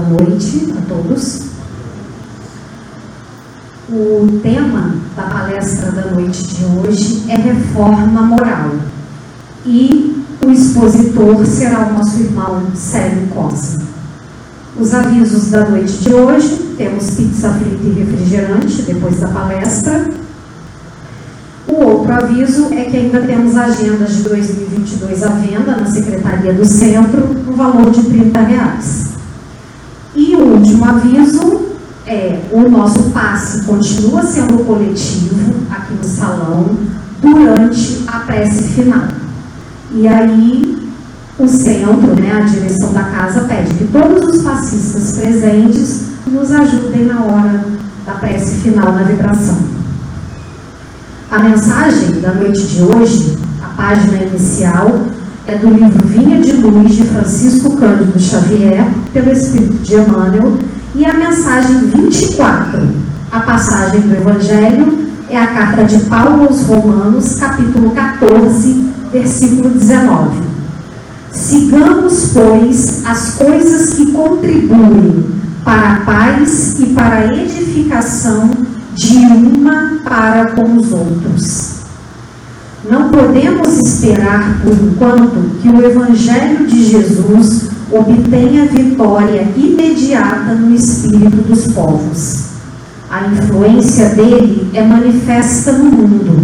Boa noite a todos. O tema da palestra da noite de hoje é reforma moral. E o expositor será o nosso irmão Célio Costa. Os avisos da noite de hoje: temos pizza frita e refrigerante depois da palestra. O outro aviso é que ainda temos agendas de 2022 à venda na Secretaria do Centro, no valor de 30 reais. Aviso é o nosso passe continua sendo coletivo aqui no salão durante a prece final. E aí o centro, né, a direção da casa pede que todos os passistas presentes nos ajudem na hora da prece final na vibração. A mensagem da noite de hoje, a página inicial, é do livro Vinha de Luz de Francisco Cândido Xavier, pelo Espírito de Emmanuel, e a mensagem 24, a passagem do Evangelho, é a carta de Paulo aos Romanos, capítulo 14, versículo 19. Sigamos, pois, as coisas que contribuem para a paz e para a edificação de uma para com os outros. Não podemos esperar, por enquanto, que o Evangelho de Jesus obtenha vitória imediata no espírito dos povos. A influência dele é manifesta no mundo,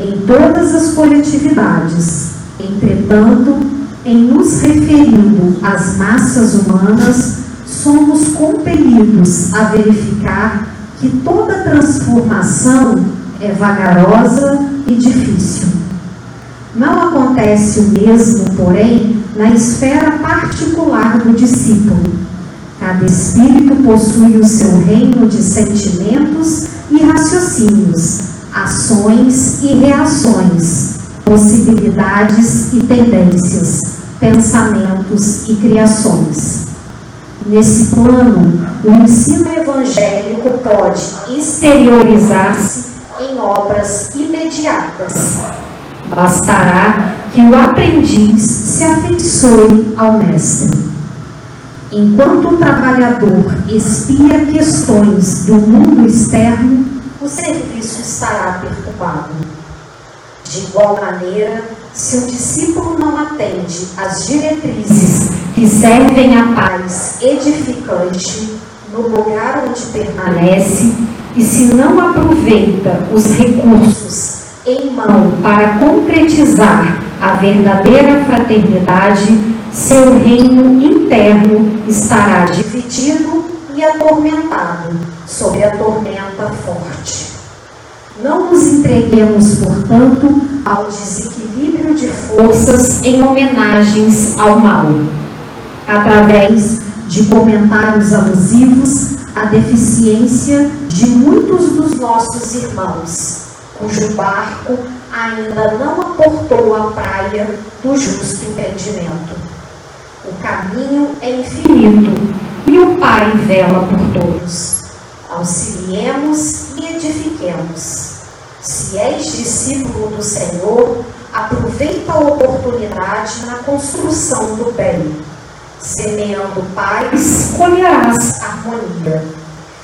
em todas as coletividades. Entretanto, em nos referindo às massas humanas, somos compelidos a verificar que toda transformação é vagarosa e difícil. Não acontece o mesmo, porém, na esfera particular do discípulo. Cada espírito possui o seu reino de sentimentos e raciocínios, ações e reações, possibilidades e tendências, pensamentos e criações. Nesse plano, o ensino evangélico pode exteriorizar-se em obras imediatas. Bastará que o aprendiz se afeiçoe ao mestre. Enquanto o trabalhador espia questões do mundo externo, o serviço estará perturbado. De igual maneira, se o discípulo não atende às diretrizes que servem à paz edificante no lugar onde permanece e se não aproveita os recursos em mão para concretizar a verdadeira fraternidade, seu reino interno estará dividido e atormentado sob a tormenta forte. Não nos entreguemos, portanto, ao desequilíbrio de forças em homenagens ao mal, através de comentários alusivos à deficiência de muitos dos nossos irmãos, cujo barco ainda não aportou a praia do justo entendimento. O caminho é infinito e o Pai vela por todos. Auxiliemos e edifiquemos. Se és discípulo do Senhor, aproveita a oportunidade na construção do bem. Semeando paz, colherás harmonia.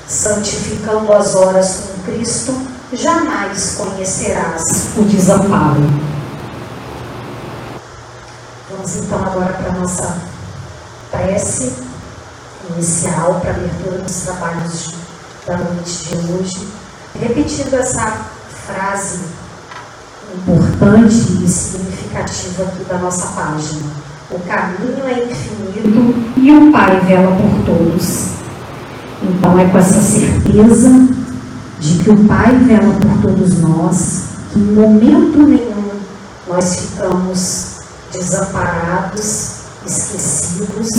Santificando as horas com Cristo, jamais conhecerás o desamparo. Vamos então agora para a nossa prece inicial para a abertura dos trabalhos da noite de hoje, repetindo essa frase importante e significativa aqui da nossa página. O caminho é infinito e o Pai vela por todos. Então é com essa certeza de que o Pai vela por todos nós, que em momento nenhum nós ficamos desamparados, esquecidos.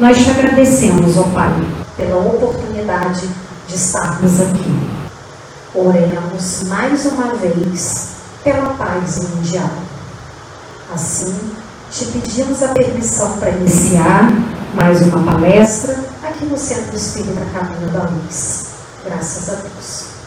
Nós te agradecemos, ó Pai, pela oportunidade de estarmos aqui. Oremos mais uma vez pela paz mundial. Assim, te pedimos a permissão para iniciar mais uma palestra aqui no Centro Espírita Caminho da Luz. Graças a Deus.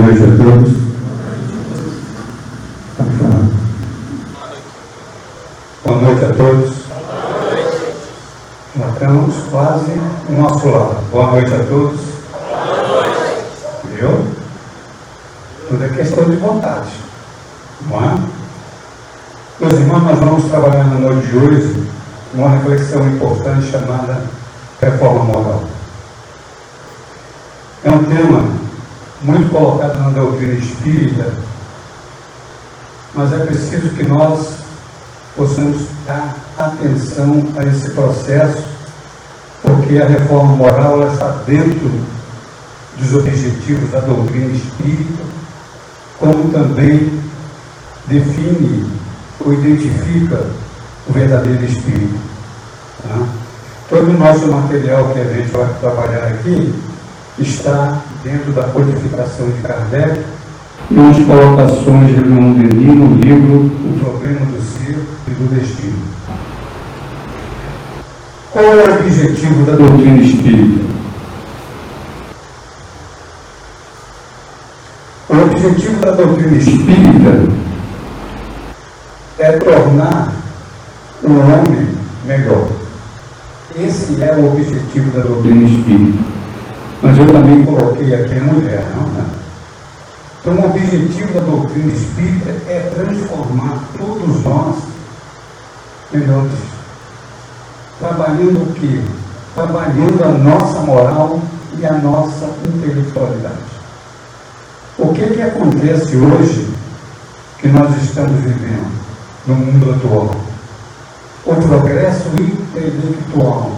Noite a todos. Boa noite a todos. Já estamos quase no nosso lado. Boa noite a todos. Viu? Tudo é questão de vontade. Não é? Meus irmãos, nós vamos trabalhar na noite de hoje uma reflexão importante chamada reforma moral. É um tema muito colocado na doutrina espírita, mas é preciso que nós possamos dar atenção a esse processo, porque a reforma moral está dentro dos objetivos da doutrina espírita, como também define ou identifica o verdadeiro espírito. Tá? Todo o nosso material que a gente vai trabalhar aqui está dentro da codificação de Kardec e umas colocações de Leon Denis no livro O Problema do Ser e do Destino. Qual é o objetivo da doutrina espírita? O objetivo da doutrina espírita é tornar o homem melhor. Esse é o objetivo da doutrina espírita. Mas eu também coloquei aqui a mulher, não, né? Então, o objetivo da doutrina espírita é transformar todos nós melhores. Trabalhando o quê? Trabalhando a nossa moral e a nossa intelectualidade. O que, que acontece hoje que nós estamos vivendo no mundo atual? O progresso intelectual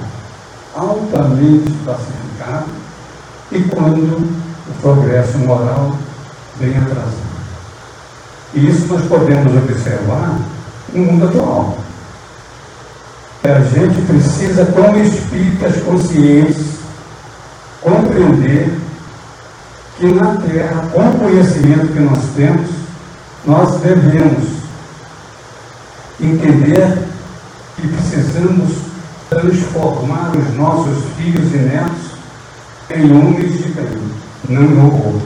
altamente pacificado e quando o progresso moral vem atrasado. E isso nós podemos observar no mundo atual. A gente precisa, como espíritas conscientes, compreender que na Terra, com o conhecimento que nós temos, nós devemos entender que precisamos transformar os nossos filhos e netos em homens de não em robô,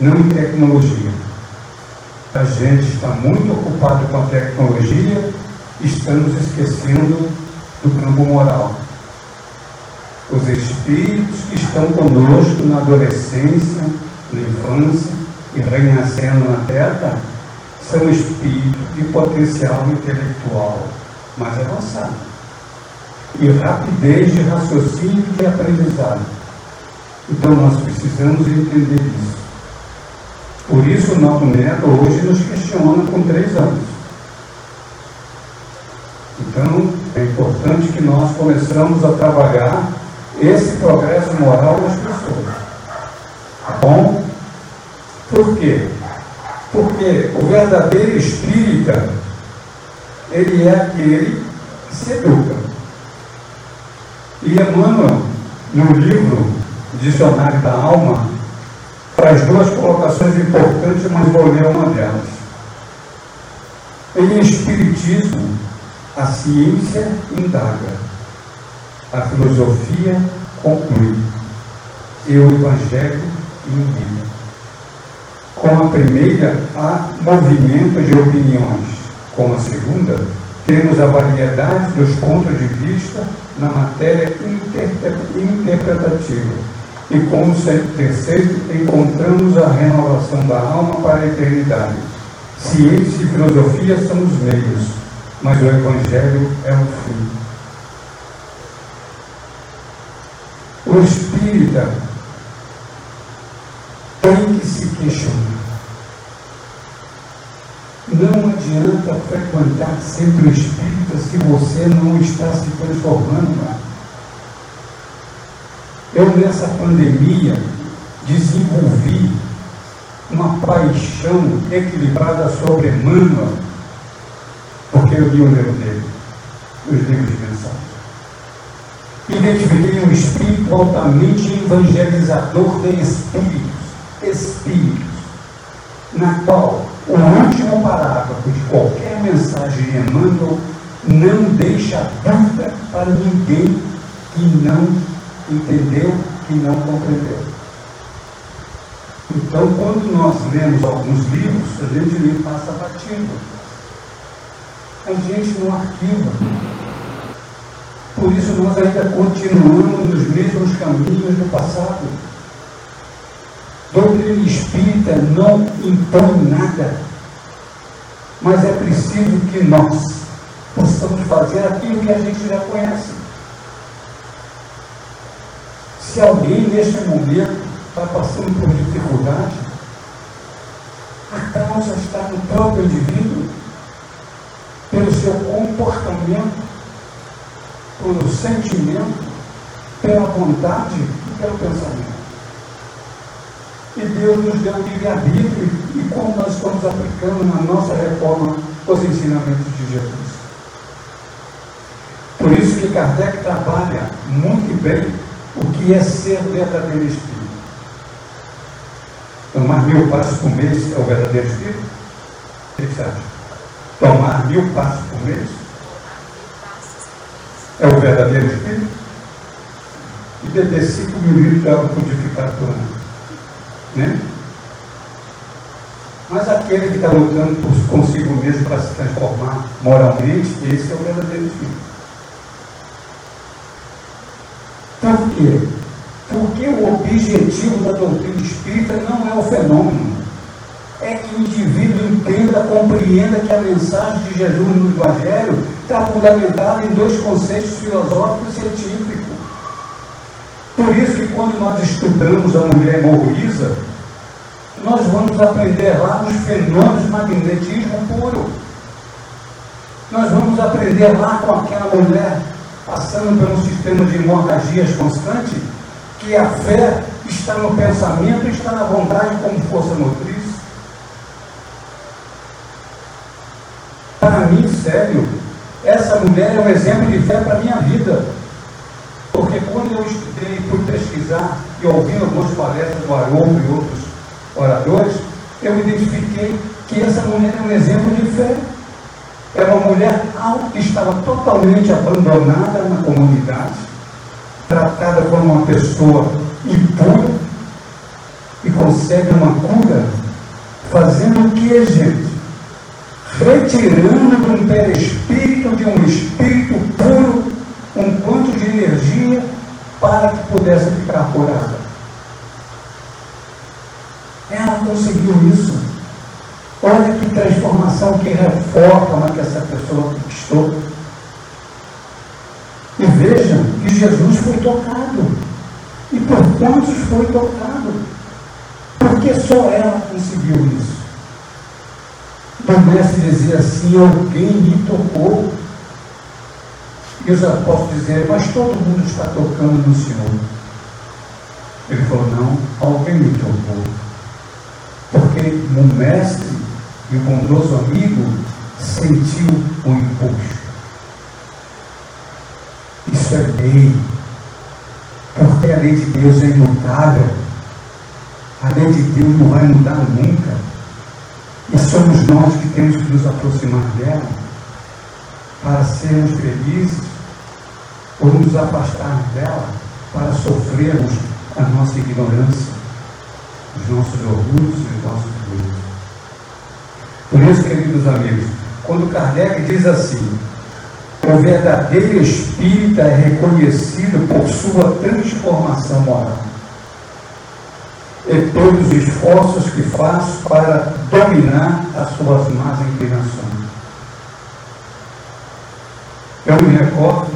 não em tecnologia. A gente está muito ocupado com a tecnologia, estamos esquecendo do campo moral. Os espíritos que estão conosco na adolescência, na infância e renascendo na terra são espíritos de potencial intelectual mais avançado e rapidez de raciocínio e aprendizado. Então nós precisamos entender isso. Por isso o nosso neto hoje nos questiona com três anos. Então é importante que nós começamos a trabalhar esse progresso moral nas pessoas. Tá bom? Por quê? Porque o verdadeiro espírita, ele é aquele que se educa. E Emmanuel, no livro Dicionário da Alma, traz duas colocações importantes, mas vou ler uma delas. Em Espiritismo, a ciência indaga, a filosofia conclui, e o Evangelho indica. Com a primeira, há movimento de opiniões. Com a segunda, temos a variedade dos pontos de vista na matéria interpretativa e como terceiro, encontramos a renovação da alma para a eternidade. Ciência e filosofia são os meios, mas o Evangelho é o fim. O espírita tem que se questionar. Não adianta frequentar sempre o espírita se você não está se transformando. Eu, nessa pandemia, desenvolvi uma paixão equilibrada sobre Emmanuel, porque eu li o livro dele, os livros de mensagem. Identifiquei um espírito altamente evangelizador de espíritos, espíritos, na qual o último parágrafo de qualquer mensagem de Emmanuel não deixa dúvida para ninguém que não entendeu que não compreendeu. Então, quando nós lemos alguns livros, a gente lê passa batido. A gente não arquiva. Por isso nós ainda continuamos nos mesmos caminhos do passado. Doutrina espírita não impõe nada, mas é preciso que nós possamos fazer aquilo que a gente já conhece. Se alguém neste momento está passando por dificuldade, a causa está no próprio indivíduo, pelo seu comportamento, pelo sentimento, pela vontade e pelo pensamento. E Deus nos deu livre-arbítrio e como nós estamos aplicando na nossa reforma os ensinamentos de Jesus. Por isso que Kardec trabalha muito bem o que é ser verdadeiro espírito. Tomar mil passos por mês é o verdadeiro espírito? O que você acha? Tomar mil passos por mês é o verdadeiro espírito? E beber 5 mil litros de água purificada por ano. Né? Mas aquele que está lutando consigo mesmo para se transformar moralmente, esse é o verdadeiro espírito. Por quê? Porque o objetivo da doutrina espírita não é o fenômeno. É que o indivíduo entenda, compreenda que a mensagem de Jesus no Evangelho está fundamentada em dois conceitos filosóficos e científicos. Por isso que quando nós estudamos a mulher morriza, nós vamos aprender lá nos fenômenos de magnetismo puro. Nós vamos aprender lá com aquela mulher passando por um sistema de hemorragias constante, que a fé está no pensamento está na vontade como força motriz. Para mim, sério, essa mulher é um exemplo de fé para a minha vida. Porque quando eu estudei, fui pesquisar e ouvindo algumas palestras do Haroldo e outros oradores, eu identifiquei que essa mulher é um exemplo de fé. É uma mulher que estava totalmente abandonada na comunidade, tratada como uma pessoa impura e consegue uma cura, fazendo o que, gente? Retirando um perispírito, de um espírito puro, um quanto de energia para que pudesse ficar curada. Ela conseguiu isso. Olha que transformação, que reforma que essa pessoa conquistou. E vejam que Jesus foi tocado. E por quantos foi tocado? Porque só ela conseguiu isso. O mestre dizia assim: alguém me tocou. E os apóstolos diziam, mas todo mundo está tocando no Senhor. Ele falou, não, alguém me tocou. Porque o mestre e o bondoso amigo sentiu o impulso. Isso é lei, porque a lei de Deus é imutável. A lei de Deus não vai mudar nunca. E somos nós que temos que nos aproximar dela para sermos felizes ou nos afastar dela para sofrermos a nossa ignorância, os nossos orgulhos e os nossos dores. Por isso, queridos amigos, quando Kardec diz assim, o verdadeiro espírita é reconhecido por sua transformação moral e todos os esforços que faz para dominar as suas más inclinações. Eu me recordo,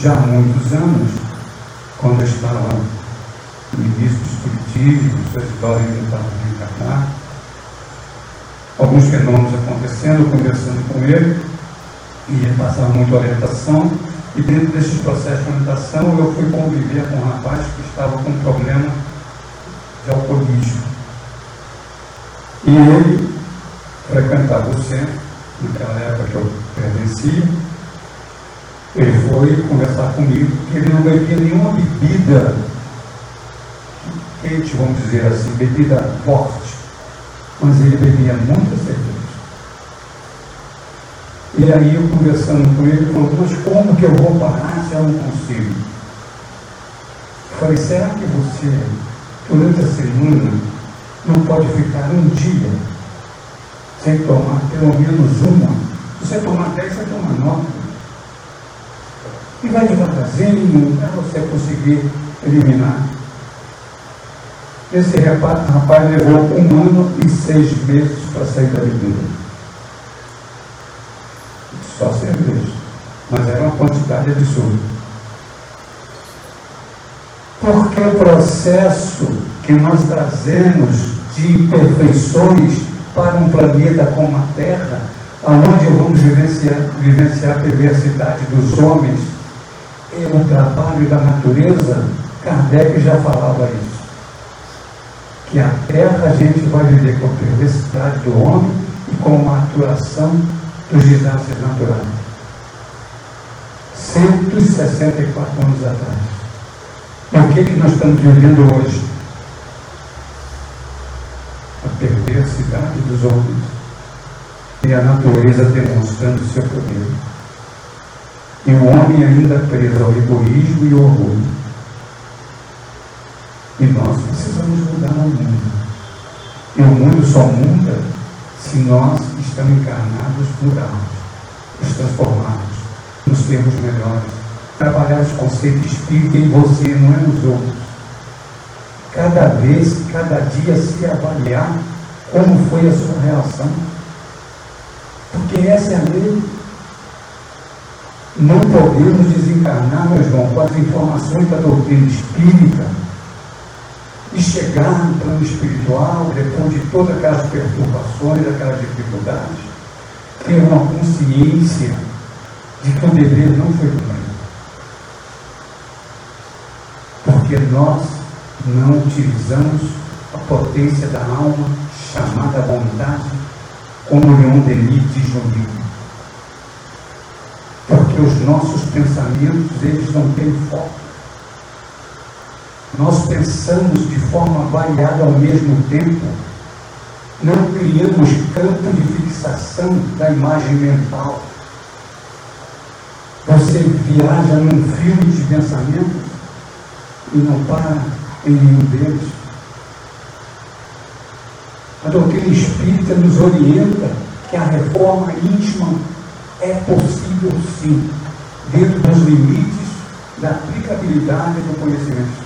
já há muitos anos, quando eu estava no início do Espiritismo, suas histórias tentavam reencarnar, alguns fenômenos acontecendo, conversando com ele, e ele passava muita orientação, e dentro desse processo de orientação eu fui conviver com um rapaz que estava com um problema de alcoolismo. E ele frequentava o centro, naquela época que eu pertencia, ele foi conversar comigo que ele não bebia nenhuma bebida quente, vamos dizer assim, bebida forte mas ele bebia muita cerveja. E aí eu conversando com ele, falou, mas como que eu vou parar se eu não consigo? Eu falei, será que você, durante a semana, não pode ficar um dia sem tomar pelo menos uma. Você tomar dez, você toma nove. E vai devagarzinho para você conseguir eliminar. Esse rapaz, rapaz levou um ano e seis meses para sair da bebida. Só cerveja. Mas era uma quantidade absurda. Porque o processo que nós trazemos de imperfeições para um planeta como a Terra, onde vamos vivenciar, vivenciar a perversidade dos homens e o trabalho da natureza, Kardec já falava isso. Que a Terra a gente vai viver com a perversidade do homem e com a maturação dos desastres naturais. 164 anos atrás. E o que, que nós estamos vivendo hoje? A perversidade dos homens e a natureza demonstrando seu poder. E o homem ainda preso ao egoísmo e ao orgulho. E nós precisamos mudar o mundo. E o mundo só muda se nós estamos encarnados, mudarmos, nos transformarmos, nos termos melhores, trabalhar os conceitos espírita em você, não é nos outros. Cada vez, cada dia se avaliar como foi a sua reação. Porque essa é a lei. Não podemos desencarnar, meu irmão, com as informações da doutrina espírita e chegar no plano espiritual, depois de todas aquelas perturbações, aquelas dificuldades, ter uma consciência de que o dever não foi cumprido. Porque nós não utilizamos a potência da alma, chamada vontade, como Leon Denis diz no livro. Porque os nossos pensamentos, eles não têm foco nós pensamos de forma variada ao mesmo tempo, não criamos campo de fixação da imagem mental. Você viaja num filme de pensamento e não para em nenhum deles. A doutrina espírita nos orienta que a reforma íntima é possível sim, dentro dos limites da aplicabilidade do conhecimento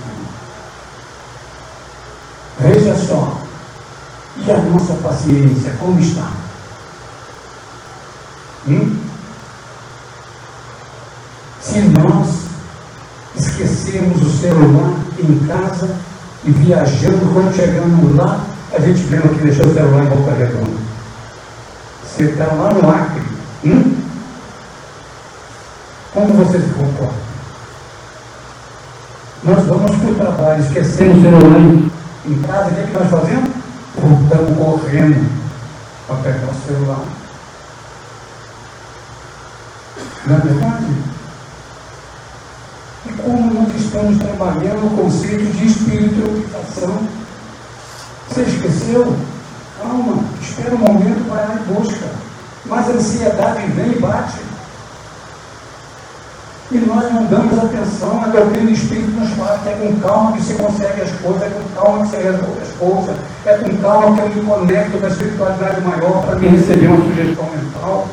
Veja só. E a nossa paciência, como está? Hum? Se nós esquecermos o celular em casa e viajando, quando chegamos lá, a gente lembra que deixou o celular em boca redonda. Você está lá no Acre. Hum? Como você se comporta? Nós vamos para o trabalho, esquecendo o celular em casa, o que, é que nós fazemos? Voltamos correndo para pegar o celular. Não é verdade? E como nós estamos trabalhando o conceito de espiritualização? Você esqueceu? Calma, espera um momento, vai lá e busca. Mas a ansiedade vem e bate. E nós não damos atenção, a doutrina espírita nos fala que é com calma que se consegue as coisas, é com calma que se resolve as coisas, é com calma que eu me conecto com a espiritualidade maior para me receber uma sugestão mental,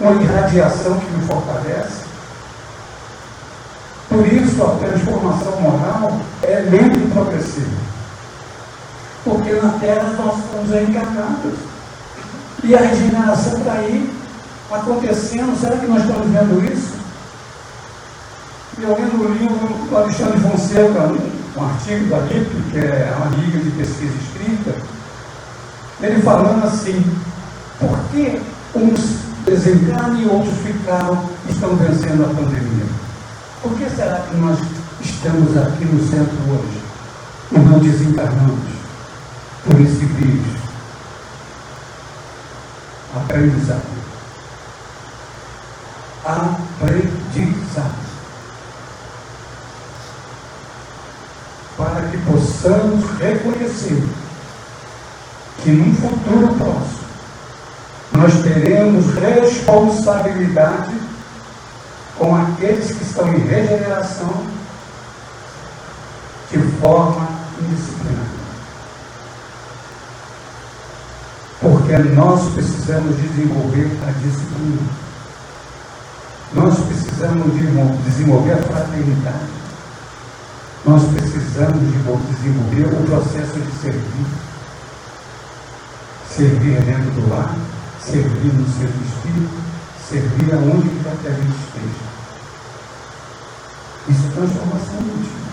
uma irradiação que me fortalece. Por isso a transformação moral é lenta e progressiva. Porque na Terra nós estamos encarnados. E a regeneração está aí acontecendo. Será que nós estamos vendo isso? Eu lendo o livro do Alexandre Fonseca, um artigo da LIP, que é uma liga de pesquisa escrita, ele falando assim, por que uns desencarnam e outros ficaram, estão vencendo a pandemia? Por que será que nós estamos aqui no centro hoje e não desencarnamos por esse vírus? Aprendizado. Aprendizado. Para que possamos reconhecer que num futuro próximo nós teremos responsabilidade com aqueles que estão em regeneração de forma indisciplinada. Porque nós precisamos desenvolver a disciplina. Nós precisamos desenvolver a fraternidade. Nós precisamos desenvolver o processo de servir. Servir dentro do lar, servir no seu espírito, servir aonde quer que a gente esteja. Isso é transformação íntima.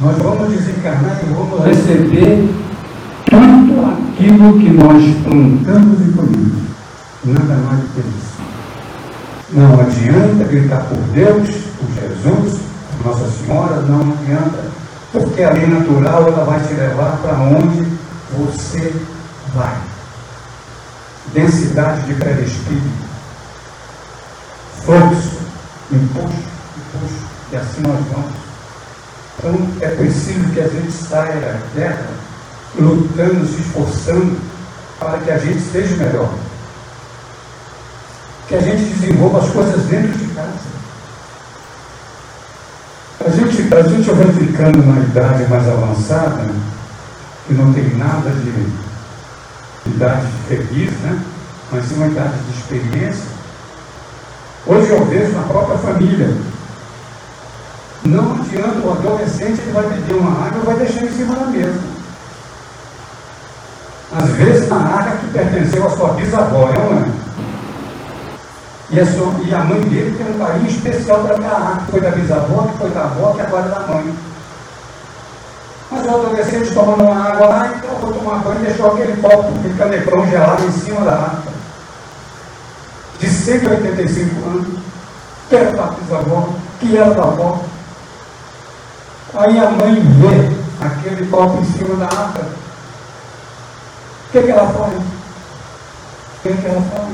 Nós vamos desencarnar e vamos receber tudo aquilo que nós plantamos e colhemos. Nada mais do que isso. Não adianta gritar por Deus, por Jesus, Nossa Senhora, não adianta, porque a lei natural ela vai te levar para onde você vai. Densidade de pré-espírito, fluxo, impulso, impulso, e assim nós vamos. Então é preciso que a gente saia da terra lutando, se esforçando para que a gente seja melhor. Que a gente desenvolva as coisas dentro de casa. A gente, a gente vai ficando na idade mais avançada, que não tem nada de idade feliz, né? mas sim uma idade de experiência. Hoje eu vejo na própria família. Não adianta o adolescente, ele vai pedir uma água e vai deixar em cima da mesa. Às vezes na área que pertenceu à sua bisavó, é? E a, sua, e a mãe dele tem um carinho especial para água, que foi da bisavó, que foi da avó, que agora é da mãe. Mas o adolescente tomando uma água lá, então foi tomar banho e deixou aquele copo, aquele caneprão gelado em cima da água. De 185 anos, que era da bisavó, que era da avó. Aí a mãe vê aquele copo em cima da água que, que ela faz? O que, que ela faz?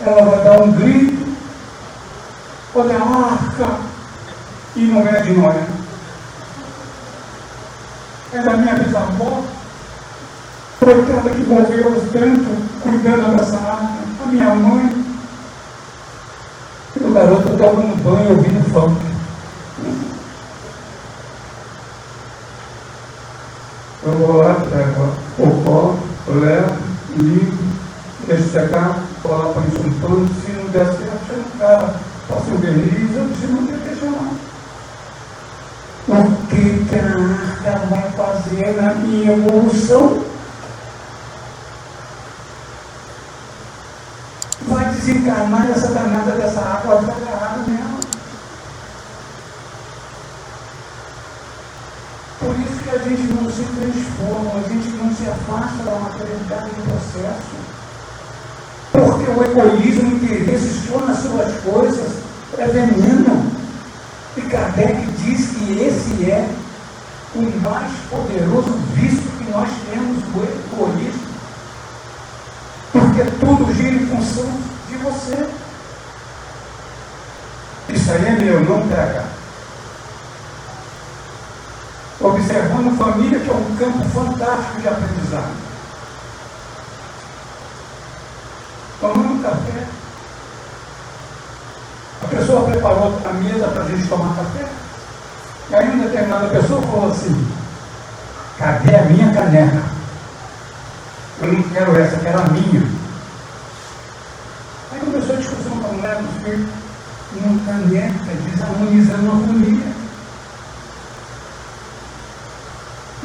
Ela vai dar um grito, olha a arca, e não é de nós. É da minha bisavó, coitada que morreu tanto cuidando dessa arca, a minha mãe. E o garoto tomando banho ouvindo funk. Eu vou lá, pego o pó, levo, limpo, deixo secar, coloco isso no pano, se não der certo, chama o cara, passo o eu disse, não tem que chamar. O que, que a arca vai fazer na minha evolução? Vai desencarnar essa danada dessa água, vai ficar agarrada nela. Por isso que a gente não se transforma, a gente não se afasta da materialidade do processo. Porque o egoísmo, interesse só nas suas coisas é veneno. E Kardec diz que esse é o mais poderoso vício que nós temos, o egoísmo. Porque tudo gira em função de você. Isso aí é meu, não pega observando família, que é um campo fantástico de aprendizado. Tomando café. A pessoa preparou a mesa para a gente tomar café. E aí uma determinada pessoa falou assim, cadê a minha caneca? Eu não quero essa, quero a minha. Aí começou a discussão com a mulher, dos filhos, uma caneca desarmonizando a família.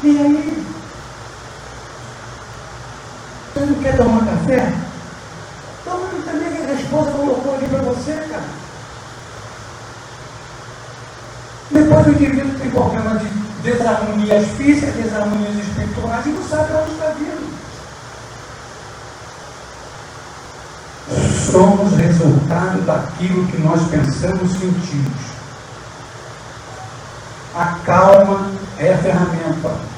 E aí? Você não quer tomar café? Toma também que a esposa colocou ali para você, cara. Depois o indivíduo tem problema de desarmonias físicas, desarmonias espirituais e não sabe onde está vindo. Somos resultado daquilo que nós pensamos e sentimos. A calma é a ferramenta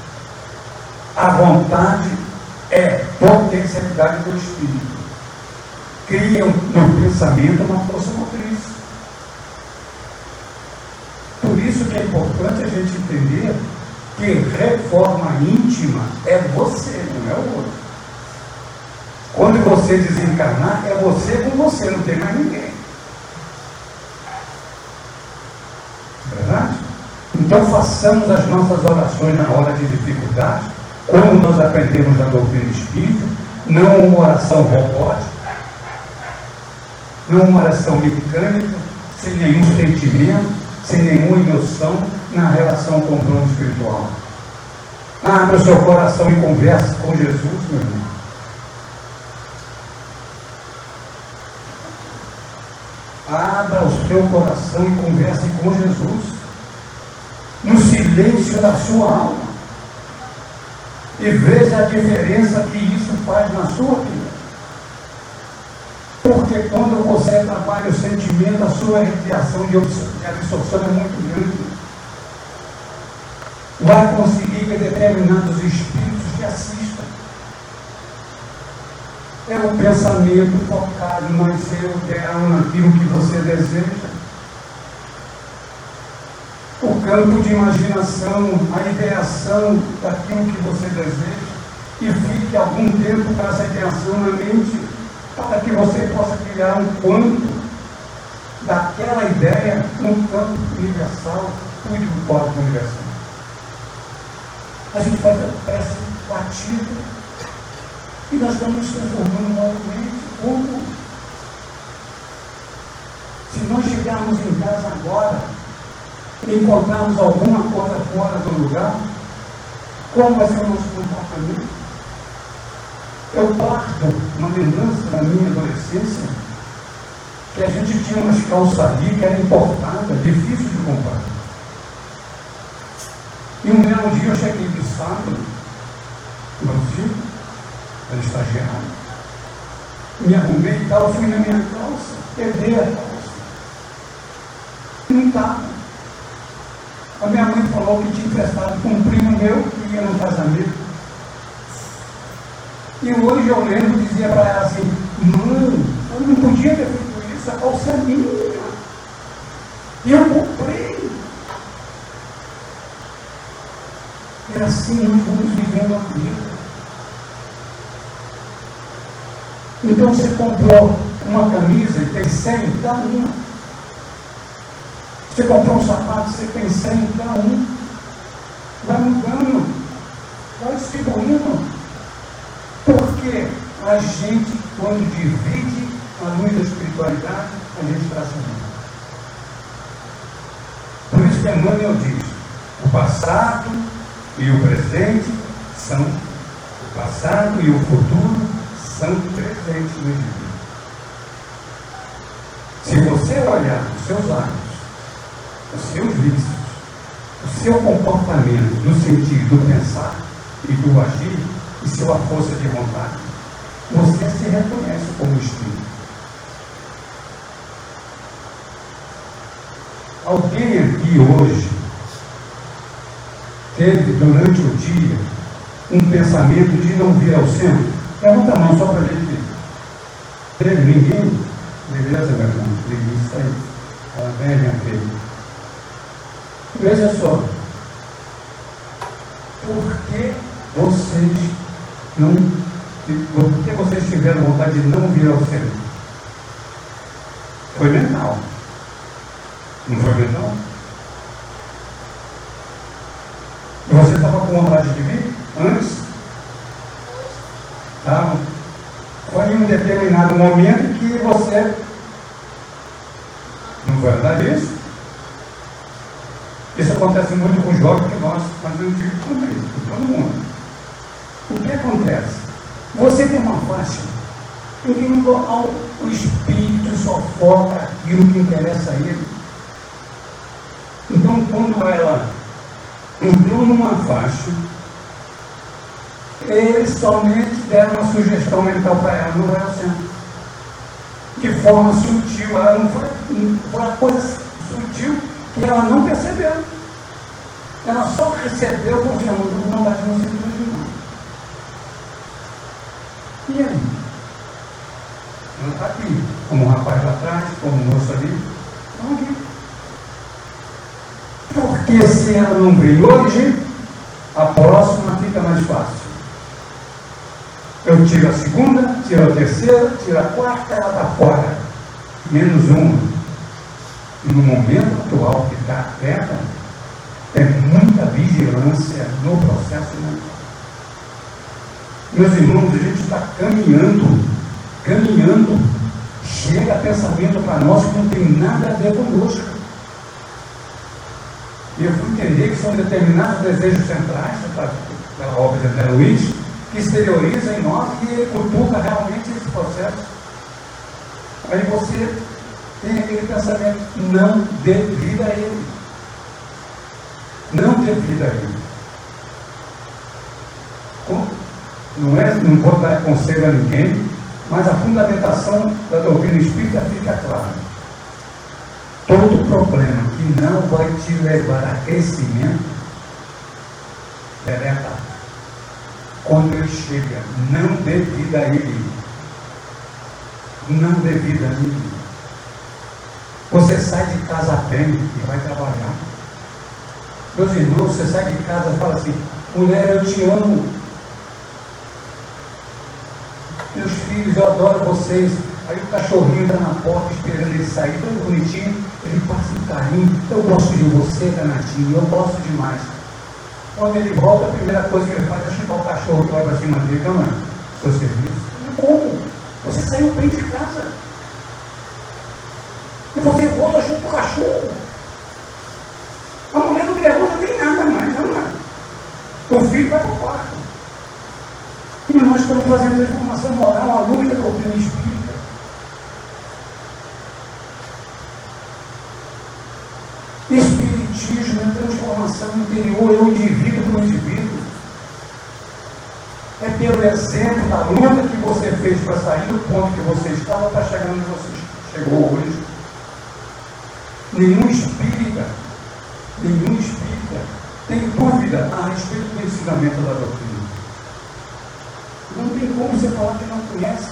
a vontade é potencialidade do espírito. Cria no pensamento uma força motriz. Por isso que é importante a gente entender que reforma íntima é você, não é o outro. Quando você desencarnar, é você com você, não tem mais ninguém. Verdade? Então façamos as nossas orações na hora de dificuldade como nós aprendemos na doutrina espírita, não uma oração robótica, não uma oração mecânica, sem nenhum sentimento, sem nenhuma emoção na relação com o plano espiritual. Abra o seu coração e converse com Jesus, meu irmão. Abra o seu coração e converse com Jesus. No silêncio da sua alma. E veja a diferença que isso faz na sua vida. Porque quando você trabalha o sentimento, a sua reação de absorção é muito grande. Vai conseguir que determinados espíritos te assistam. É o pensamento focado no seu ideal, naquilo que você deseja. O campo de imaginação, a ideação daquilo que você deseja. E fique algum tempo com essa ideação na mente, para que você possa criar um quanto daquela ideia no campo universal, o código universal. A gente faz a prece batida e nós estamos nos transformando novamente como se nós chegarmos em casa agora e encontrarmos alguma coisa fora do lugar, como vai ser o nosso comportamento? Eu parto uma lembrança da minha adolescência que a gente tinha umas calças ali que era importada, difícil de comprar. E um belo dia eu cheguei sábado, no Brasil, era estagiário. Me arrumei e tal, fui na minha calça, perdi a calça. Não estava. A minha mãe falou que tinha emprestado com um primo meu que ia no casamento. E hoje eu lembro, dizia para ela assim, mãe, eu não podia ter feito isso, a calça é minha. Eu comprei. Assim nós vamos vivendo a vida. Então você comprou uma camisa e tem 100, dá uma. Você comprou um sapato, você tem 100, dá um. Vai mudando, vai distribuindo. Porque a gente, quando divide a luz da espiritualidade, a gente traz um. Por isso que Emmanuel diz, o passado e o presente são o passado e o futuro são presentes no indivíduo. Se você olhar os seus atos, os seus vícios, o seu comportamento no sentido do pensar e do agir e sua força de vontade, você se reconhece como espírito. Alguém aqui hoje teve durante o dia um pensamento de não vir ao centro? Levanta a mão só para a gente ver. Ninguém? Beleza, meu irmão? Isso aí. Ela vem, minha filha. Veja só. Por que vocês não. Por que vocês tiveram vontade de não vir ao centro? Foi mental. Não foi mental? Você estava com vontade de vir antes? Tá? Foi em um determinado momento que você. Não foi verdade isso? Isso acontece muito com os jovens que nós fazemos isso também, com todo mundo. O que acontece? Você tem uma faixa em que o espírito só foca aquilo que interessa a ele. Então, quando ela entrou numa faixa, eles somente deram uma sugestão mental para ela, não ao centro. De forma sutil, ela não foi, foi uma coisa sutil que ela não percebeu. Ela só recebeu confirmando não bate no centro de não. E aí? Ela está aqui, como um rapaz lá atrás, como um moço ali. Estão aqui. Porque se ela não hoje, a próxima fica mais fácil. Eu tiro a segunda, tiro a terceira, tiro a quarta, ela está fora. Menos uma. E no momento atual que está aberta, é muita vigilância no processo mental. Meus irmãos, a gente está caminhando, caminhando. Chega pensamento para nós que não tem nada a ver conosco. E eu fui entender que são determinados desejos centrais, pela obra de André Luiz, que exterioriza em nós e ele cutuca realmente esse processo. Aí você tem aquele pensamento, não dê vida a ele. Não dê vida a ele. Não, é, não vou dar conselho a ninguém, mas a fundamentação da doutrina espírita fica clara. Todo problema que não vai te levar a crescimento, deleta. Quando ele chega, não dê vida a ele. Não dê vida a ele. Você sai de casa bem e vai trabalhar. Meus irmãos, você sai de casa e fala assim, mulher, eu te amo. Meus filhos, eu adoro vocês. Aí o cachorrinho está na porta esperando ele sair, todo bonitinho, ele passa um carinho. Eu gosto de você, danadinho, eu gosto demais. Quando ele volta, a primeira coisa que ele faz é chamar o cachorro que vai para cima dele, não é? Seu serviço. Como? Você saiu bem de casa. E você volta junto com o cachorro. A mulher não nem nada mais, não é? O filho vai para o quarto. E nós estamos fazendo transformação moral à luz da doutrina espírita. Espiritismo é transformação interior, é o indivíduo o indivíduo. É pelo exemplo da luta que você fez para sair do ponto que você estava para chegar onde você chegou hoje. Nenhum espírita, nenhum espírita tem dúvida a respeito do ensinamento da doutrina. Não tem como você falar que não conhece.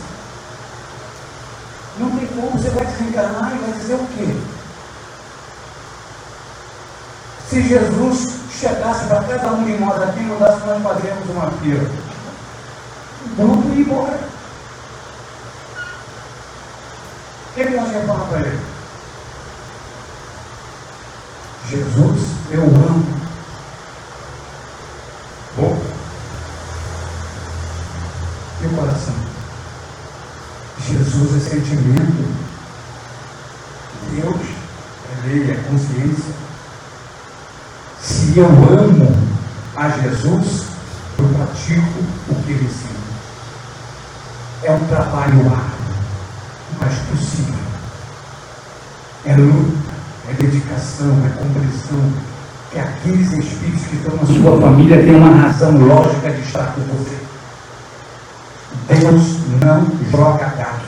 Não tem como você vai desenganar e vai dizer o quê? Se Jesus chegasse para cada um de nós aqui e mandasse nós fazermos uma fila, vamos ir embora. O que, que nós íamos falar para ele? Jesus, eu amo. Boca e o coração. Jesus é sentimento. Deus é lei, é consciência. Se eu amo a Jesus, eu pratico o que ele ensina. É um trabalho árduo, mas possível. É luta, é dedicação, é compreensão. Que aqueles espíritos que estão na sua família têm uma razão lógica de estar com você. Deus não joga gato.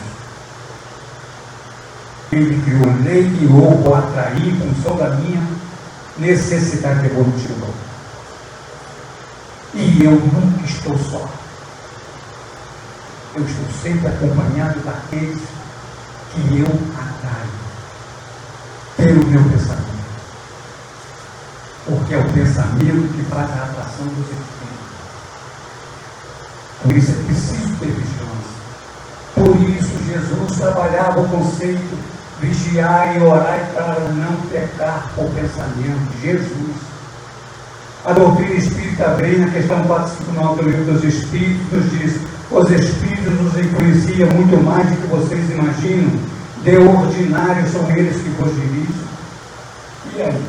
Ele criou lei e ou atrair em função da minha necessidade evolutiva. E eu nunca estou só. Eu estou sempre acompanhado daqueles que eu atraio pelo meu pensamento. Porque é o pensamento que faz a atração dos espíritos. Por isso é preciso ter vigilância. Por isso Jesus trabalhava o conceito vigiar e orar para não pecar por pensamento. Jesus. A doutrina espírita vem na questão 459 do livro dos Espíritos, diz: os Espíritos nos influenciam muito mais do que vocês imaginam. De ordinário são eles que vos dirigem. E aí?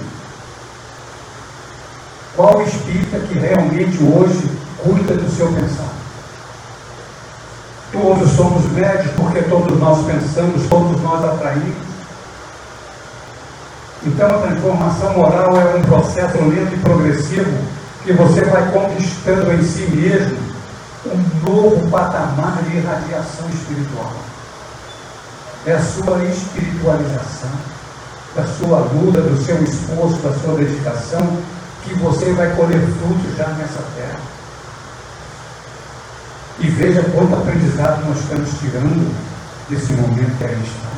Qual espírita que realmente hoje cuida do seu pensar? Todos somos médios porque todos nós pensamos, todos nós atraímos. Então a transformação moral é um processo lento e progressivo que você vai conquistando em si mesmo um novo patamar de irradiação espiritual. É a sua espiritualização, da sua luta, do seu esforço, da sua dedicação, que você vai colher frutos já nessa terra. E veja quanto aprendizado nós estamos tirando desse momento que aí está.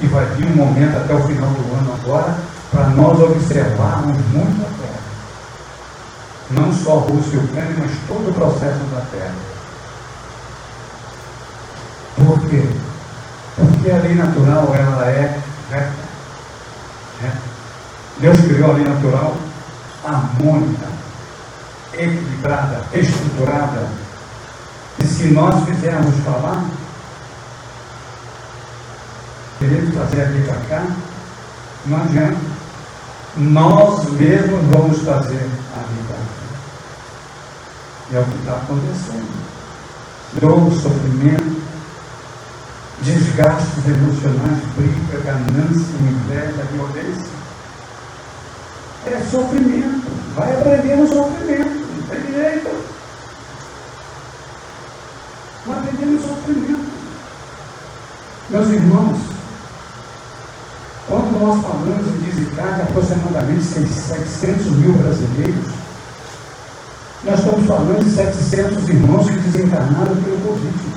E vai vir um momento até o final do ano agora para nós observarmos muito a Terra. Não só a Rússia e Ucrânia, mas todo o processo da Terra. Por quê? Porque a lei natural ela é reta. reta. Deus criou a lei natural harmônica, equilibrada, estruturada se nós fizermos falar, queremos trazer aqui para cá, não adianta. Nós mesmos vamos trazer a vida. E é o que está acontecendo. Dor, sofrimento, desgastes emocionais, briga, ganância, inveja, violência. É sofrimento. Vai aprender no sofrimento. Não tem jeito. Vai aprender no sofrimento. Meus irmãos, quando nós falamos em desicade aproximadamente 700 mil brasileiros, nós estamos falando de 700 irmãos que desencarnaram pelo Covid.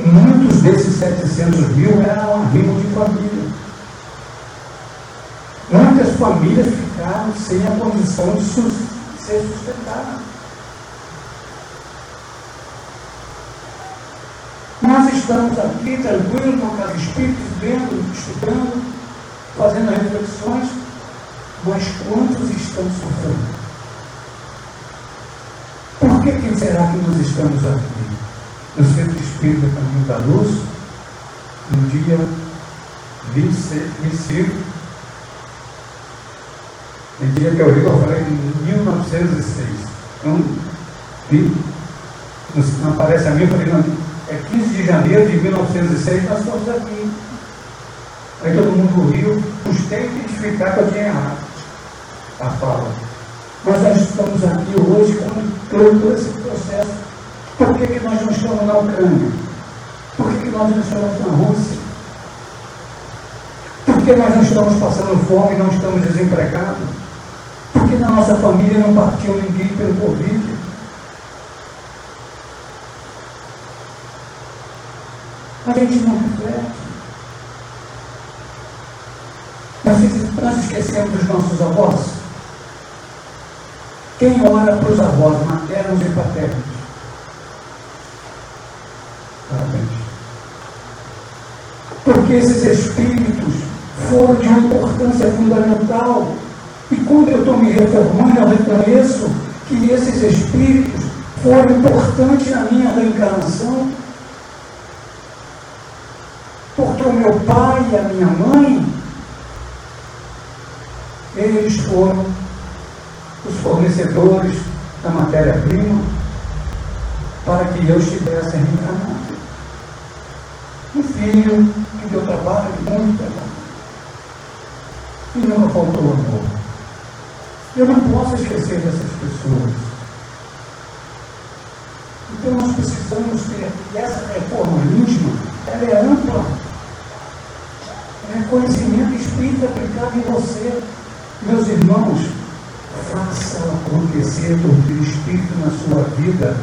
Muitos desses 700 mil eram arrimo de família. Muitas famílias ficaram sem a condição de ser sustentadas. Nós estamos aqui tranquilos, na casa espíritos, vendo, estudando, fazendo reflexões, mas quantos estão sofrendo? Por que, que será que nós estamos aqui? No Centro Espírita Caminho da Luz, no dia 26, 25, no dia que eu li, eu falei em 1906. Então, vi, não aparece a mim, eu falei, não, é 15 de janeiro de 1906, nós estamos aqui. Aí todo mundo riu, custei identificar que eu tinha errado a fala. Mas nós estamos aqui hoje com todo esse processo. Por que, que nós não estamos na Ucrânia? Por que, que nós não estamos na Rússia? Por que nós não estamos passando fome e não estamos desempregados? Por que na nossa família não partiu ninguém pelo Covid? A gente. Nós, nós esquecemos dos nossos avós. Quem ora para os avós maternos e paternos? Parabéns. Porque esses espíritos foram de uma importância fundamental. E quando eu estou me reformando, eu reconheço que esses espíritos foram importantes na minha reencarnação porque o meu pai e a minha mãe, eles foram os fornecedores da matéria-prima para que eu estivesse reencarnado. Um filho que deu trabalho, muito trabalho. E nunca faltou amor. Eu não posso esquecer dessas pessoas. Então nós precisamos ter, essa reforma íntima, ela é ampla é conhecimento espírita aplicado em você. Meus irmãos, faça acontecer do Espírito na sua vida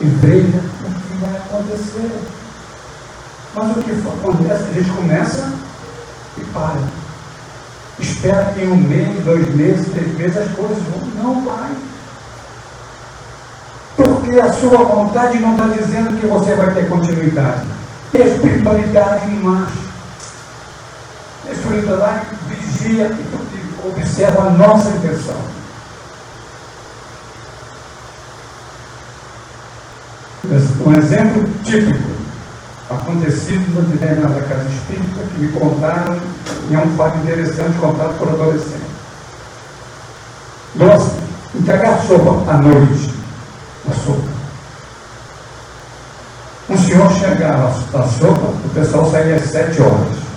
e veja o que vai acontecer. Mas o que acontece? A gente começa e para. Espera que em um mês, dois meses, três meses as coisas vão. Não vai. Porque a sua vontade não está dizendo que você vai ter continuidade. Espiritualidade em marcha espiritualidade vigia e observa a nossa intenção. Um exemplo típico, acontecido na determinada casa espírita, que me contaram, e é um fato interessante contado por adolescente. Nós, entregar sopa à noite, a sopa. Um senhor chegava a sopa, o pessoal saía às sete horas.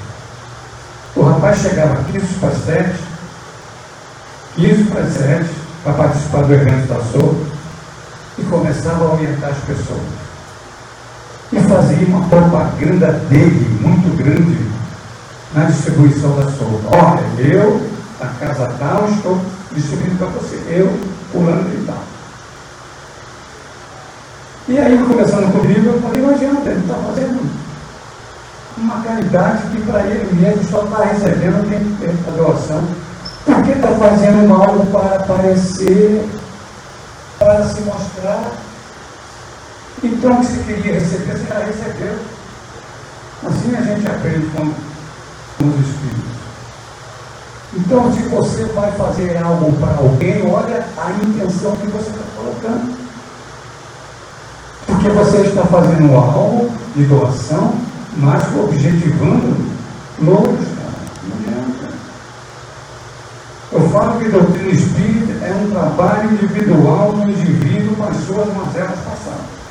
O rapaz chegava 15 para 7, 15 para 7, para participar do evento da SOU e começava a orientar as pessoas. E fazia uma propaganda dele muito grande na distribuição da SOU. Olha, eu, na casa tal, estou distribuindo para você. Eu, pulando e tal. E aí, conversando comigo, eu falei, não adianta, ele está fazendo uma caridade que para ele mesmo só está recebendo tem tempo doação, porque está fazendo algo para aparecer, para se mostrar. Então, o que você queria receber, você já recebeu. Assim a gente aprende com, com os Espíritos. Então, se você vai fazer algo para alguém, olha a intenção que você está colocando. Porque você está fazendo algo de doação, mas objetivando loucos, cara. Não. Eu falo que doutrina espírita é um trabalho individual do indivíduo com as suas mazelas passadas.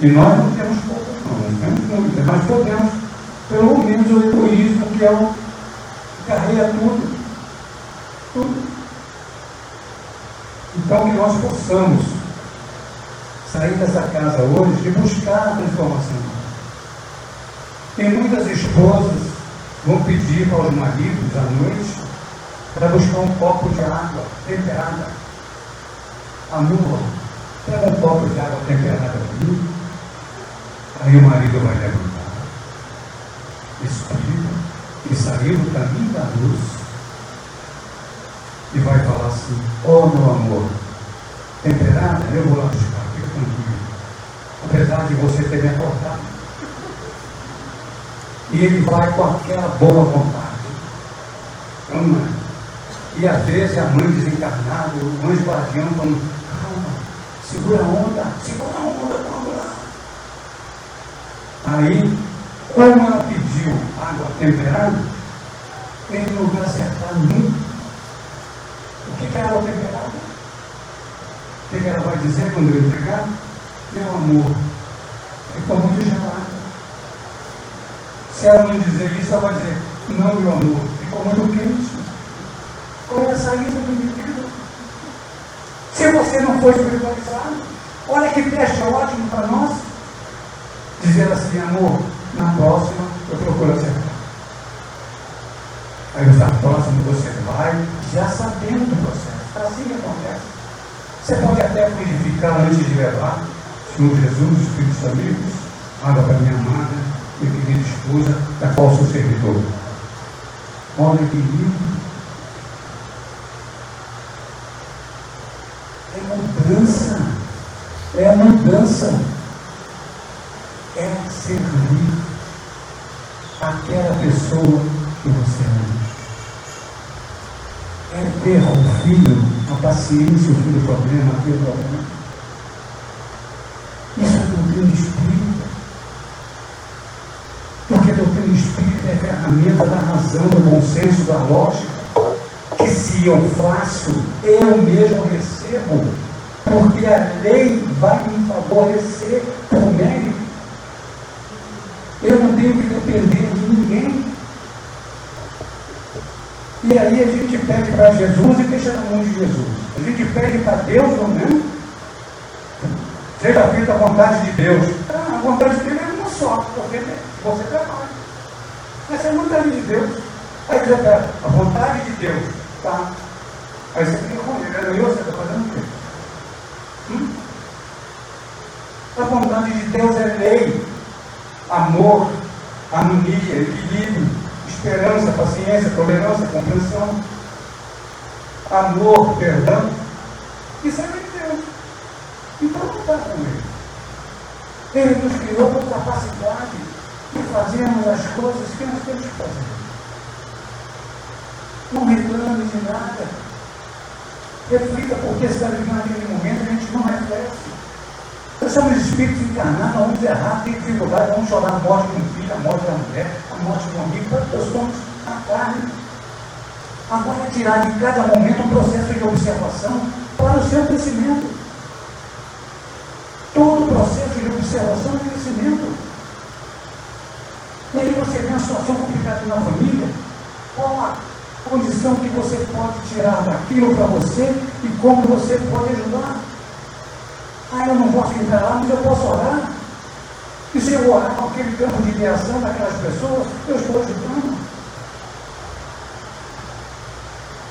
E nós não temos poucas, não, não temos muitas, mas podemos, pelo menos, o egoísmo que é o carrega tudo. Tudo. Então que nós possamos sair dessa casa hoje e buscar a transformação. Tem muitas esposas vão pedir para os maridos à noite para buscar um copo de água temperada. Amor, pega um copo de água temperada comigo. Aí o marido vai levantar. Espírito que saiu do caminho da luz e vai falar assim, oh, meu amor, temperada, eu vou lá buscar apesar de você ter me acordado. E ele vai com aquela boa vontade. Ama. E às vezes a mãe desencarnada, o anjo guardião, falando, calma, segura a onda, segura a onda, vamos lá. Aí, como ela pediu água temperada, ele não vai acertar nunca. O que é água temperada? O que ela vai dizer quando ele entregar? Meu amor, ficou muito gelado. Se ela não dizer isso, ela vai dizer, não, meu amor, ficou muito quente. Qual é saída do indivíduo? Se você não for espiritualizado, olha que teste ótimo para nós. Dizer assim, amor, na próxima eu procuro acertar. Aí na próxima você vai, já sabendo do processo. Assim que acontece. Você pode até purificar antes de levar, Senhor Jesus, Espíritos amigos, água para minha amada e querida esposa, da qual sou servidor. Olha que lindo. É mudança. É mudança. É servir aquela pessoa que você ama. É ter o filho, a paciência, o filho problema, ter problema doutrina espírita. Porque a doutrina espírita é ferramenta da razão, do bom senso, da lógica. Que se eu faço, eu mesmo recebo. Porque a lei vai me favorecer por mérito. Eu não tenho que depender de ninguém. E aí a gente pede para Jesus e deixa na mão de Jesus. A gente pede para Deus, não é? Seja feita a vontade de Deus. Ah, a vontade de Deus é uma só, porque você trabalha. Essa é a vontade de Deus. Aí você pega, a vontade de Deus. Tá. Aí você fica com ele. Eu, você está fazendo o quê? Hum? A vontade de Deus é lei, amor, harmonia, equilíbrio, esperança, paciência, tolerância, compreensão, amor, perdão. Isso é então não está com ele. Ele nos criou com capacidade de fazermos as coisas que nós temos que fazer. Não reclame de nada. Reflita porque está vivendo naquele momento a gente não reflete. Nós somos espíritos encarnados, vamos errar, tem dificuldade, vamos chorar a morte de um filho, a morte da mulher, a morte de um amigo, nós somos a carne. Agora é tirar de cada momento um processo de observação para o seu crescimento. Todo processo de observação e crescimento. E aí você vê uma situação complicada na família, qual a condição que você pode tirar daquilo para você e como você pode ajudar. Ah, eu não posso entrar lá, mas eu posso orar. E se eu orar com aquele campo de ideação daquelas pessoas, eu estou ajudando.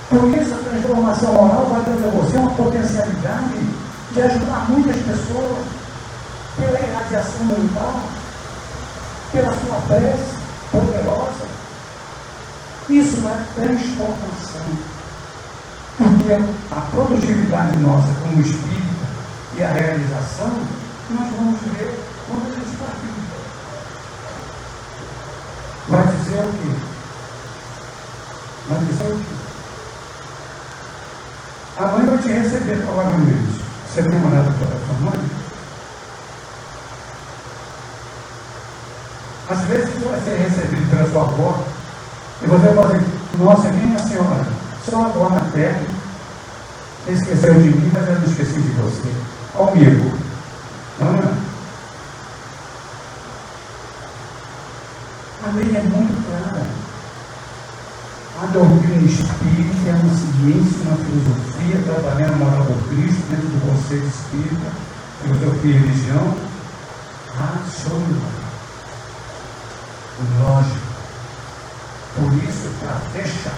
Porque essa transformação moral vai dando a você uma potencialidade de ajudar muitas pessoas pela irradiação mental, pela sua prece poderosa. Isso é transformação. Porque a produtividade nossa como espírita e a realização, nós vamos ver quando a gente partir. Vai dizer o quê? Vai dizer o quê? A mãe vai te receber provavelmente. Você é namorado pela sua mãe? Às vezes você vai ser recebido pela sua avó e você vai dizer, nossa, quem é senhora? Só agora na terra. Esqueceu de mim, mas eu não esqueci de você. Comigo. A lei é muito clara. A doutrina espírita é uma ciência, uma filosofia, trabalhando a moral do Cristo dentro do conceito espírita, filosofia e religião, racional. Lógico. Por isso, para fechar,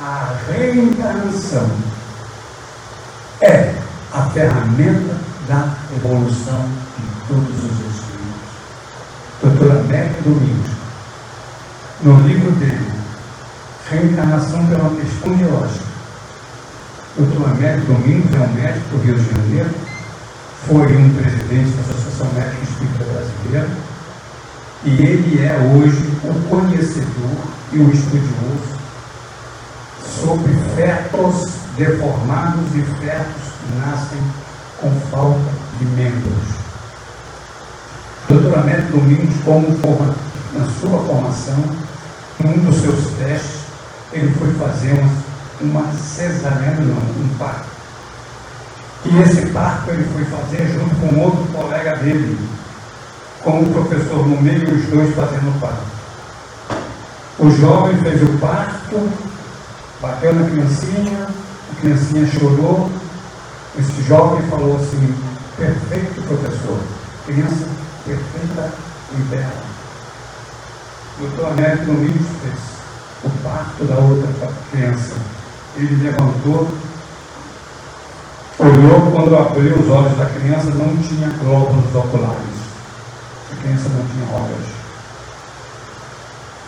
a reencarnação é a ferramenta da evolução de todos os espíritos. Doutora América Domingos, no livro dele, Reencarnação pela Questão Biológica, Doutor Américo Domingos é um médico do Rio de Janeiro, foi um presidente da Associação Médica Espírita Brasileira, e ele é hoje o conhecedor e o estudioso sobre fetos deformados e fetos que nascem com falta de membros. Doutor Américo Domingos, como forma, na sua formação, um dos seus testes, ele foi fazer uma, uma cesariana, um parto. E esse parto ele foi fazer junto com outro colega dele, com o professor no meio e os dois fazendo o parto. O jovem fez o parto, bateu na criancinha, a criancinha chorou, esse jovem falou assim, perfeito professor, criança perfeita e bela. Doutor Américo Domingos fez o parto da outra criança. Ele levantou, olhou, quando abriu os olhos da criança, não tinha glóbulos oculares. A criança não tinha olhos.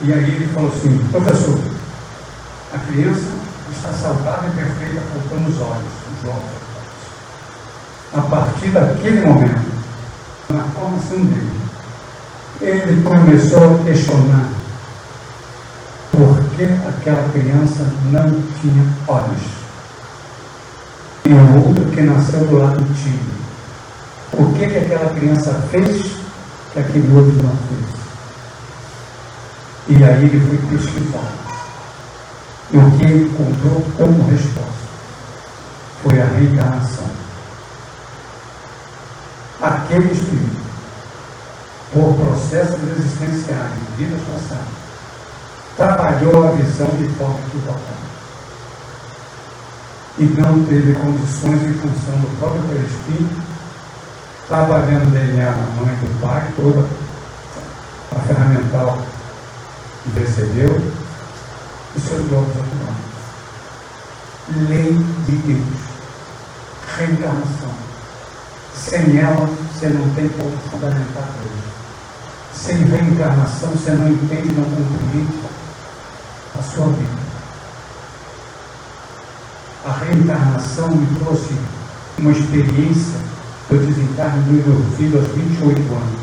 E aí ele falou assim, professor, a criança está saudável e perfeita, faltando os olhos, os olhos. A partir daquele momento, na formação dele, ele começou a questionar por que aquela criança não tinha olhos. E o outro que nasceu do lado tinha. O que, que aquela criança fez que aquele outro não fez? E aí ele foi pesquisar. E o que ele encontrou como resposta foi a reencarnação. Aquele espírito por processos existenciais vidas passadas, trabalhou a visão de forma equivocada. E não teve condições em função do próprio perispírito, estava vendo DNA na mãe do pai, toda a ferramental que recebeu, e seus globos oculares. Lei de Deus. Reencarnação. Sem ela, você não tem como fundamentar Deus. Sem reencarnação, você não entende, não compreende a sua vida. A reencarnação me trouxe uma experiência do desencarne do meu filho aos 28 anos.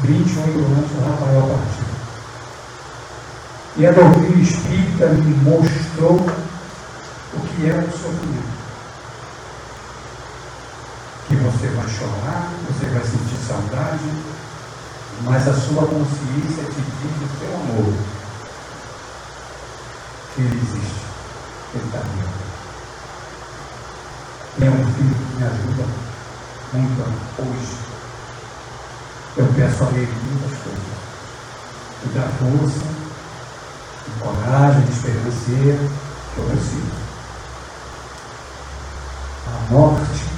28 anos o Rafael partiu. E a doutrina espírita me mostrou o que é o sofrimento que você vai chorar, você vai sentir saudade, mas a sua consciência te diz o seu amor. Que ele existe, ele está vivo. É um filho que me ajuda muito hoje. Eu peço a ele muitas coisas. Me dá força, de coragem, de esperança que eu preciso. A morte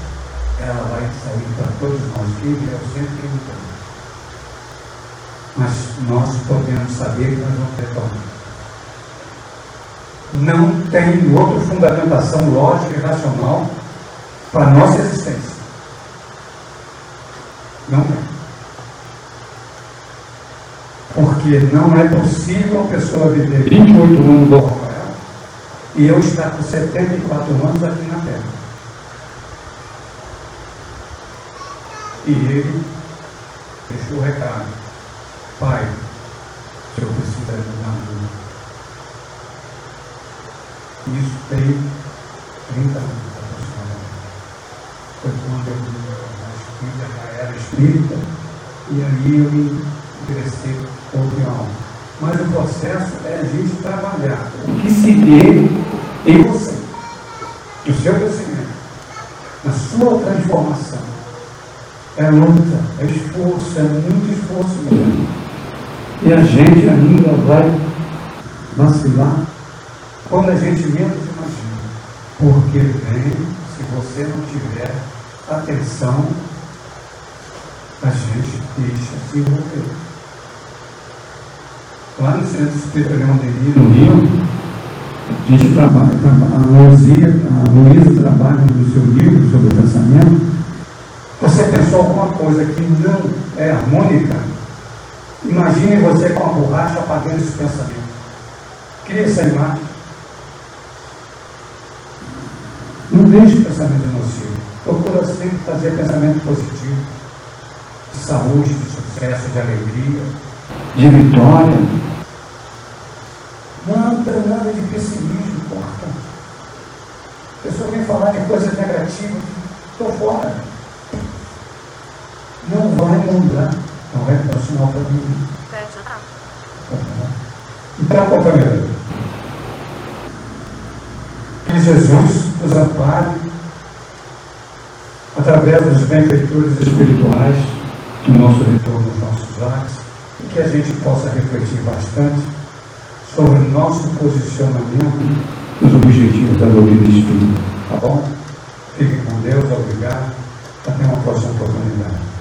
ela vai sair para todos nós, quem é o centro, quem não Mas nós podemos saber que nós vamos retornar. Não tem outra fundamentação lógica e racional para a nossa existência. Não tem. Porque não é possível uma pessoa viver 28 anos do Rafael e eu estar com 74 anos aqui na Terra. E ele deixou o recado. Pai, o senhor precisa ajudar muito. Isso tem 30 anos aproximadamente. Foi espírita, e aí eu me interessei por alma. Mas o processo é a gente trabalhar o que se vê em você, no seu crescimento, na sua transformação. É luta, é esforço, é muito esforço mesmo. E a gente ainda vai vacilar quando a gente menos imagina. Porque vem, se você não tiver atenção, a gente deixa se envolver. Lá no Centro Leão Denis, no Rio, a gente trabalha, a Luísa, a Luísa trabalha no seu livro sobre o pensamento. Você pensou alguma coisa que não é harmônica? Imagine você com a borracha apagando esse pensamento. Cria essa imagem. Não deixe pensamento nocivo. Procura sempre fazer pensamento positivo. De saúde, de sucesso, de alegria, de vitória. Não tem nada de pessimismo, corta. A pessoa vem falar de coisas negativas, estou fora. Não vai mudar. Não vai dar sinal para mim. Então, companheiro, que Jesus nos ampare através dos benfeitores espirituais do nosso retorno aos nossos lares e que a gente possa refletir bastante sobre o nosso posicionamento nos objetivos da doutrina espírita. Tá bom? Fiquem com Deus, obrigado. Até uma próxima oportunidade.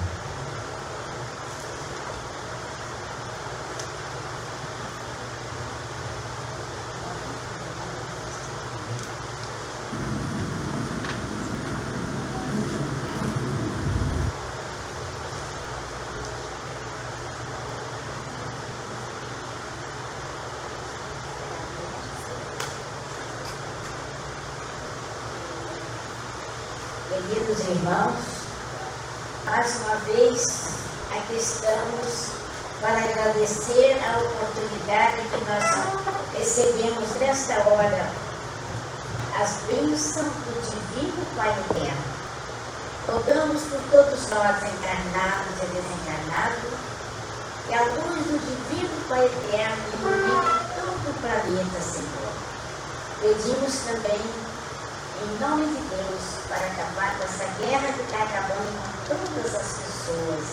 queridos irmãos, mais uma vez aqui estamos para agradecer a oportunidade que nós recebemos nesta hora, as bênçãos do Divino Pai Eterno. Rogamos por todos nós, encarnados e desencarnados, que a luz do Divino Pai Eterno ilumine todo o planeta, Senhor. Pedimos também em nome de Deus, para acabar com essa guerra que está acabando com todas as pessoas.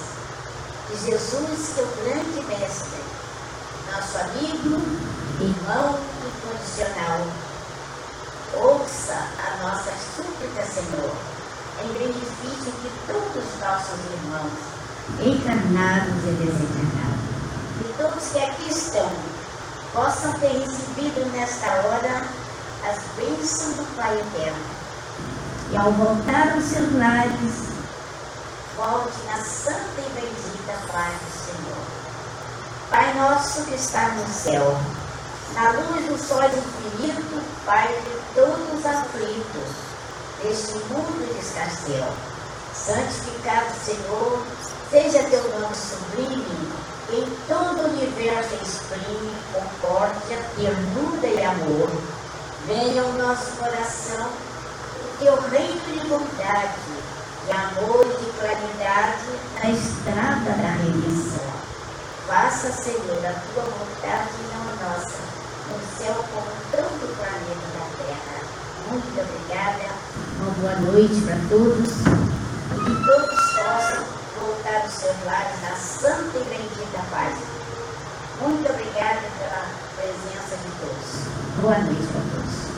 De Jesus, que é o grande mestre, nosso amigo, irmão incondicional. Ouça a nossa súplica, Senhor, em benefício de todos os nossos irmãos, encarnados e desencarnados. E que aqui estão, possam ter recebido nesta hora as bênçãos do Pai Eterno. E ao voltar aos seus lares, volte na santa e bendita paz do Senhor. Pai nosso que está no céu, na luz do sol infinito, Pai de todos os aflitos, deste mundo de escarcel. Santificado, Senhor, seja teu nome sublime, em todo o universo exprime concórdia, ternura e amor Venha ao nosso coração o teu reino de bondade, de amor e de claridade na estrada da remissão. Faça, Senhor, a tua vontade e não a nossa, no céu como todo o planeta da terra. Muito obrigada. Uma boa noite para todos. E que todos possam voltar aos seus na santa e bendita paz. Muito obrigada pela presença de todos. Boa noite para todos.